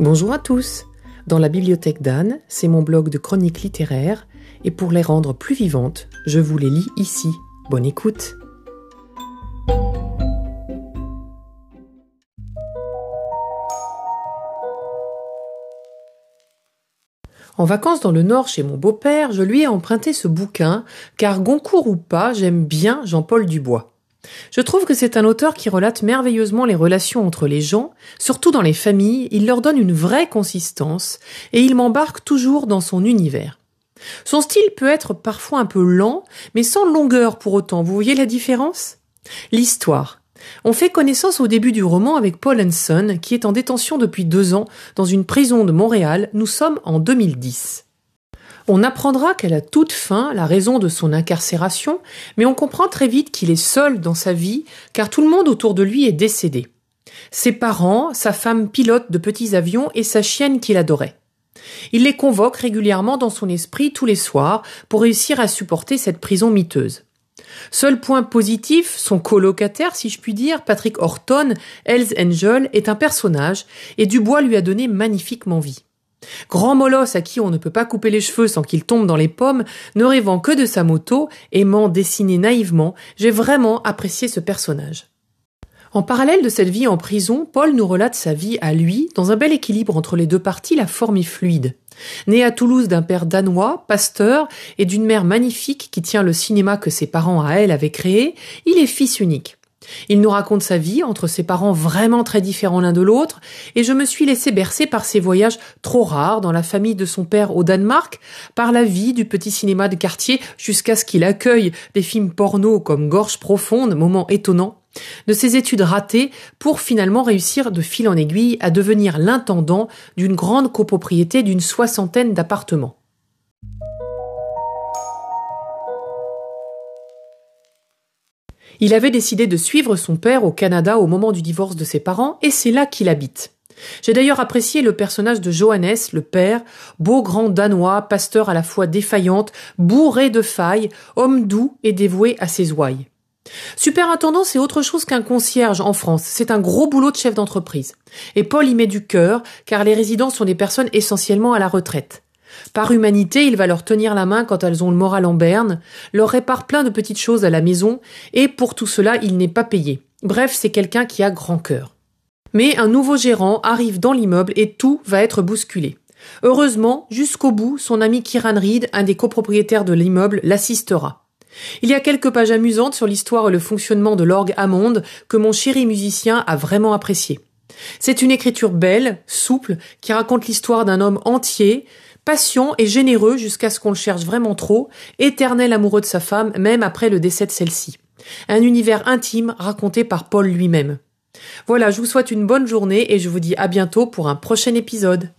Bonjour à tous. Dans la bibliothèque d'Anne, c'est mon blog de chroniques littéraires, et pour les rendre plus vivantes, je vous les lis ici. Bonne écoute. En vacances dans le Nord chez mon beau-père, je lui ai emprunté ce bouquin, car Goncourt ou pas, j'aime bien Jean-Paul Dubois. Je trouve que c'est un auteur qui relate merveilleusement les relations entre les gens, surtout dans les familles, il leur donne une vraie consistance, et il m'embarque toujours dans son univers. Son style peut être parfois un peu lent, mais sans longueur pour autant. Vous voyez la différence? L'histoire. On fait connaissance au début du roman avec Paul Hanson, qui est en détention depuis deux ans dans une prison de Montréal. Nous sommes en 2010. On apprendra qu'elle a toute fin la raison de son incarcération, mais on comprend très vite qu'il est seul dans sa vie, car tout le monde autour de lui est décédé. Ses parents, sa femme pilote de petits avions et sa chienne qu'il adorait. Il les convoque régulièrement dans son esprit tous les soirs pour réussir à supporter cette prison miteuse. Seul point positif, son colocataire, si je puis dire, Patrick Horton, Hells Angel, est un personnage, et Dubois lui a donné magnifiquement vie. Grand molosse à qui on ne peut pas couper les cheveux sans qu'il tombe dans les pommes, ne rêvant que de sa moto, aimant dessiner naïvement, j'ai vraiment apprécié ce personnage. En parallèle de cette vie en prison, Paul nous relate sa vie à lui, dans un bel équilibre entre les deux parties, la forme est fluide. Né à Toulouse d'un père danois, pasteur, et d'une mère magnifique qui tient le cinéma que ses parents à elle avaient créé, il est fils unique. Il nous raconte sa vie entre ses parents vraiment très différents l'un de l'autre, et je me suis laissé bercer par ses voyages trop rares dans la famille de son père au Danemark, par la vie du petit cinéma de quartier jusqu'à ce qu'il accueille des films porno comme Gorge profonde, moment étonnant, de ses études ratées pour finalement réussir de fil en aiguille à devenir l'intendant d'une grande copropriété d'une soixantaine d'appartements. Il avait décidé de suivre son père au Canada au moment du divorce de ses parents et c'est là qu'il habite. J'ai d'ailleurs apprécié le personnage de Johannes, le père, beau grand danois, pasteur à la fois défaillante, bourré de failles, homme doux et dévoué à ses ouailles. Superintendant, c'est autre chose qu'un concierge en France. C'est un gros boulot de chef d'entreprise. Et Paul y met du cœur, car les résidents sont des personnes essentiellement à la retraite. Par humanité, il va leur tenir la main quand elles ont le moral en berne, leur répare plein de petites choses à la maison, et pour tout cela, il n'est pas payé. Bref, c'est quelqu'un qui a grand cœur. Mais un nouveau gérant arrive dans l'immeuble et tout va être bousculé. Heureusement, jusqu'au bout, son ami Kiran Reed, un des copropriétaires de l'immeuble, l'assistera. Il y a quelques pages amusantes sur l'histoire et le fonctionnement de l'orgue Hammond que mon chéri musicien a vraiment apprécié. C'est une écriture belle, souple, qui raconte l'histoire d'un homme entier, patient et généreux jusqu'à ce qu'on le cherche vraiment trop, éternel amoureux de sa femme même après le décès de celle-ci. Un univers intime raconté par Paul lui-même. Voilà, je vous souhaite une bonne journée et je vous dis à bientôt pour un prochain épisode.